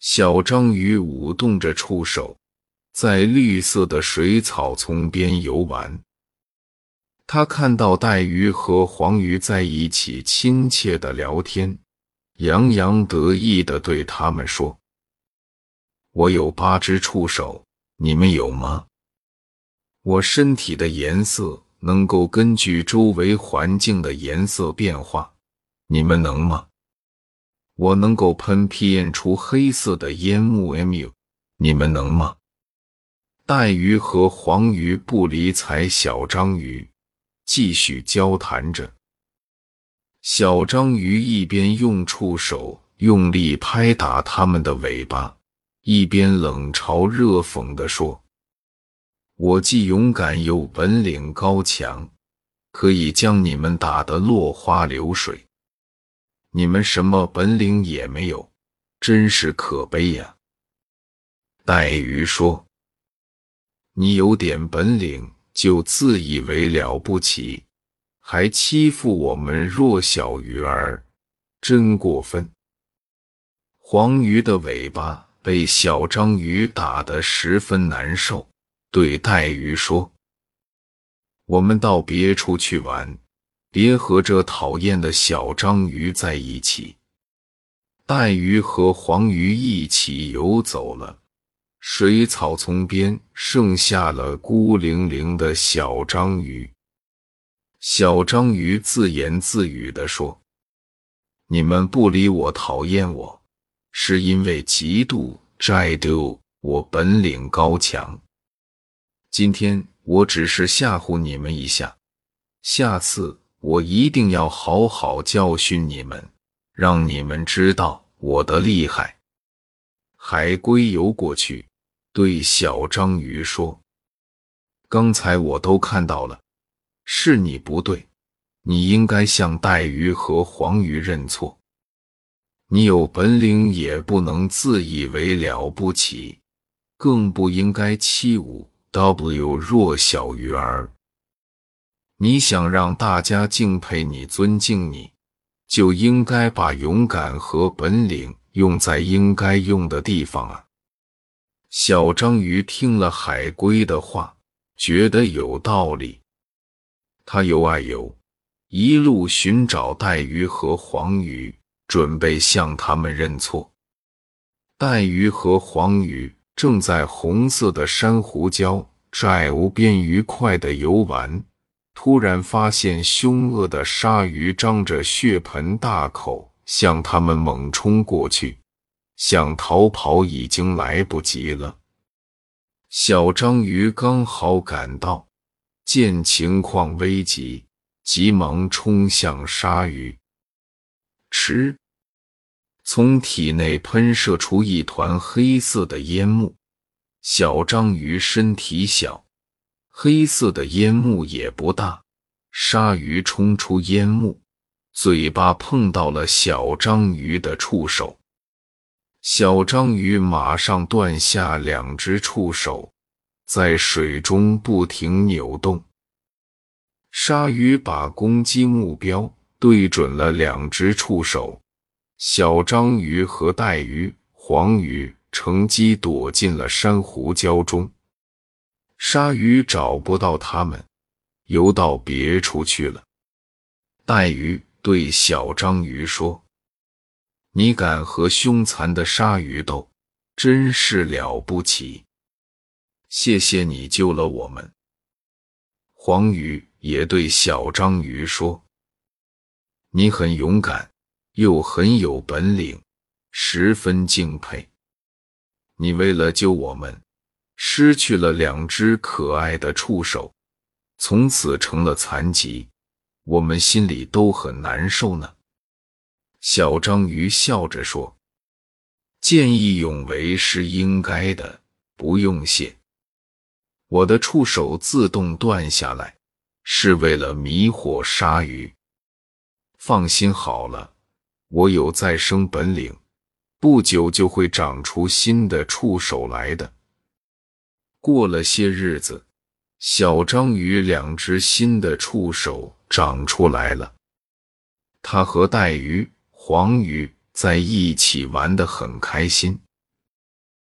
小章鱼舞动着触手，在绿色的水草丛边游玩。他看到带鱼和黄鱼在一起亲切的聊天，洋洋得意的对他们说：“我有八只触手，你们有吗？我身体的颜色能够根据周围环境的颜色变化，你们能吗？”我能够喷喷出黑色的烟雾，mu，你们能吗？带鱼和黄鱼不理睬小章鱼，继续交谈着。小章鱼一边用触手用力拍打它们的尾巴，一边冷嘲热讽地说：“我既勇敢又本领高强，可以将你们打得落花流水。”你们什么本领也没有，真是可悲呀！带鱼说：“你有点本领就自以为了不起，还欺负我们弱小鱼儿，真过分。”黄鱼的尾巴被小章鱼打得十分难受，对带鱼说：“我们到别处去玩。”别和这讨厌的小章鱼在一起。带鱼和黄鱼一起游走了，水草丛边剩下了孤零零的小章鱼。小章鱼自言自语地说：“你们不理我、讨厌我，是因为嫉妒、嫉妒我本领高强。今天我只是吓唬你们一下，下次。”我一定要好好教训你们，让你们知道我的厉害。海龟游过去，对小章鱼说：“刚才我都看到了，是你不对，你应该向带鱼和黄鱼认错。你有本领也不能自以为了不起，更不应该欺侮 W 弱小鱼儿。”你想让大家敬佩你、尊敬你，就应该把勇敢和本领用在应该用的地方啊！小章鱼听了海龟的话，觉得有道理。他游啊游，一路寻找带鱼和黄鱼，准备向他们认错。带鱼和黄鱼正在红色的珊瑚礁寨无边愉快的游玩。突然发现，凶恶的鲨鱼张着血盆大口向他们猛冲过去，想逃跑已经来不及了。小章鱼刚好赶到，见情况危急，急忙冲向鲨鱼。吃，从体内喷射出一团黑色的烟幕。小章鱼身体小。黑色的烟幕也不大，鲨鱼冲出烟幕，嘴巴碰到了小章鱼的触手，小章鱼马上断下两只触手，在水中不停扭动。鲨鱼把攻击目标对准了两只触手，小章鱼和带鱼、黄鱼乘机躲进了珊瑚礁中。鲨鱼找不到它们，游到别处去了。带鱼对小章鱼说：“你敢和凶残的鲨鱼斗，真是了不起！谢谢你救了我们。”黄鱼也对小章鱼说：“你很勇敢，又很有本领，十分敬佩。你为了救我们。”失去了两只可爱的触手，从此成了残疾，我们心里都很难受呢。小章鱼笑着说：“见义勇为是应该的，不用谢。我的触手自动断下来，是为了迷惑鲨鱼。放心好了，我有再生本领，不久就会长出新的触手来的。”过了些日子，小章鱼两只新的触手长出来了。它和带鱼、黄鱼在一起玩得很开心。